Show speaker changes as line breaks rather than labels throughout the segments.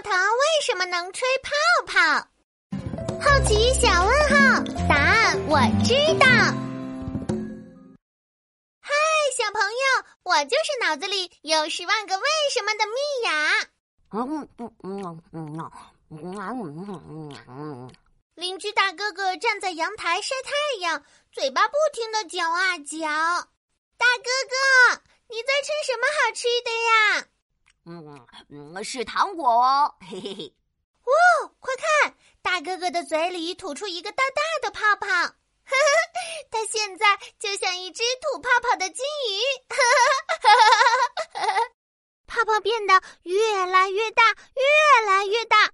泡糖为什么能吹泡泡？好奇小问号，答案我知道。嗨，小朋友，我就是脑子里有十万个为什么的蜜雅。嗯嗯嗯嗯嗯嗯邻居大哥哥站在阳台晒太阳，嘴巴不停的嚼啊嚼。大哥哥，你在吃什么好吃的呀？
嗯嗯，是糖果哦，嘿嘿嘿！
哇，快看，大哥哥的嘴里吐出一个大大的泡泡，呵呵，他现在就像一只吐泡泡的金鱼，呵呵呵呵，泡泡变得越来越大，越来越大，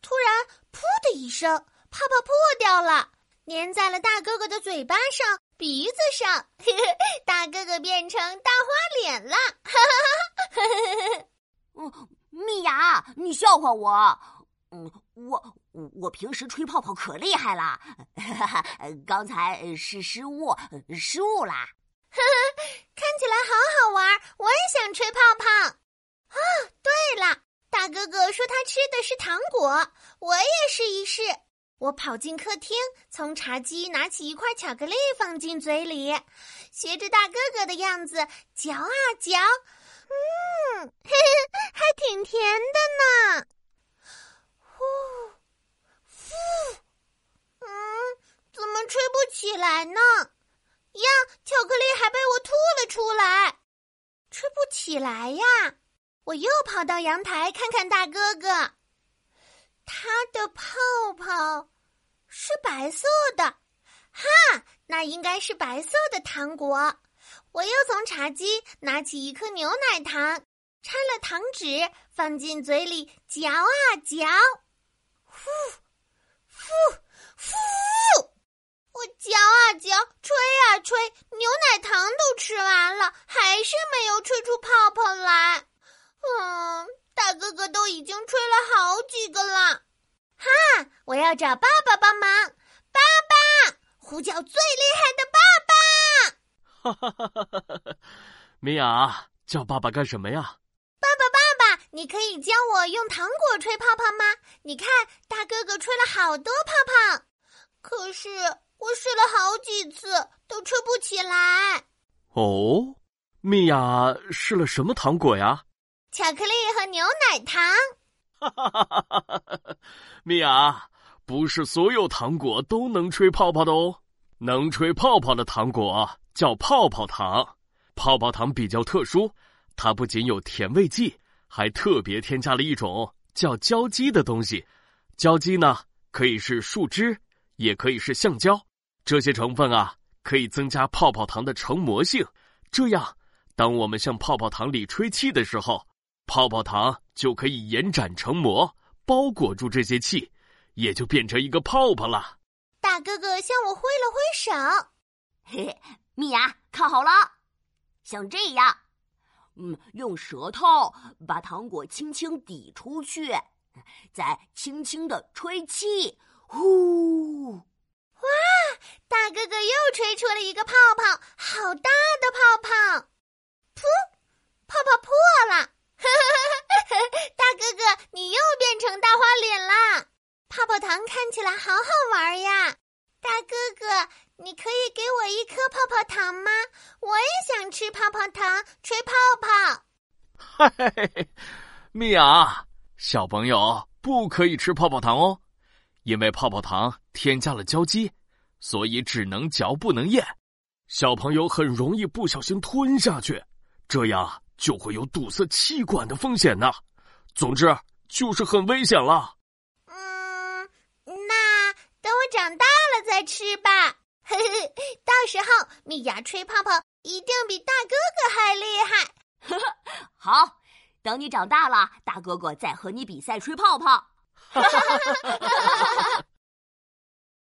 突然“噗”的一声，泡泡破掉了，粘在了大哥哥的嘴巴上、鼻子上，呵呵，大哥哥变成大花脸了，哈哈哈哈哈！
嗯，蜜雅，你笑话我？嗯，我我平时吹泡泡可厉害了，哈哈，刚才是失误，失误啦。
呵呵，看起来好好玩，我也想吹泡泡。啊，对了，大哥哥说他吃的是糖果，我也试一试。我跑进客厅，从茶几拿起一块巧克力放进嘴里，学着大哥哥的样子嚼啊嚼。嗯，嘿嘿，还挺甜的呢。呼，呼，嗯，怎么吹不起来呢？呀，巧克力还被我吐了出来，吹不起来呀！我又跑到阳台看看大哥哥，他的泡泡是白色的，哈，那应该是白色的糖果。我又从茶几拿起一颗牛奶糖，拆了糖纸放进嘴里嚼啊嚼，呼，呼，呼！我嚼啊嚼，吹啊吹，牛奶糖都吃完了，还是没有吹出泡泡来。嗯，大哥哥都已经吹了好几个了。哈，我要找爸爸帮忙，爸爸，呼叫最厉害的。
米娅，叫爸爸干什么呀？
爸爸，爸爸，你可以教我用糖果吹泡泡吗？你看，大哥哥吹了好多泡泡，可是我试了好几次都吹不起来。
哦，米娅试了什么糖果呀？
巧克力和牛奶糖。
哈哈哈哈哈哈！米娅，不是所有糖果都能吹泡泡的哦，能吹泡泡的糖果。叫泡泡糖，泡泡糖比较特殊，它不仅有甜味剂，还特别添加了一种叫胶基的东西。胶基呢，可以是树脂，也可以是橡胶。这些成分啊，可以增加泡泡糖的成膜性。这样，当我们向泡泡糖里吹气的时候，泡泡糖就可以延展成膜，包裹住这些气，也就变成一个泡泡了。
哥哥向我挥了挥手，
嘿嘿。米娅，看好了，像这样，嗯，用舌头把糖果轻轻抵出去，再轻轻的吹气，呼！
哇，大哥哥又吹出了一个泡泡，好大的泡泡！噗，泡泡破了！大哥哥，你又变成大花脸啦！泡泡糖看起来好好玩呀！我一颗泡泡糖吗？我也想吃泡泡糖，吹泡泡。
嘿嘿嘿，米娅，小朋友不可以吃泡泡糖哦，因为泡泡糖添加了胶基，所以只能嚼不能咽，小朋友很容易不小心吞下去，这样就会有堵塞气管的风险呢。总之就是很危险了。
嗯，那等我长大了。再吃吧，嘿嘿，到时候米芽吹泡泡一定比大哥哥还厉害。
呵呵，好，等你长大了，大哥哥再和你比赛吹泡泡。哈哈哈哈哈哈！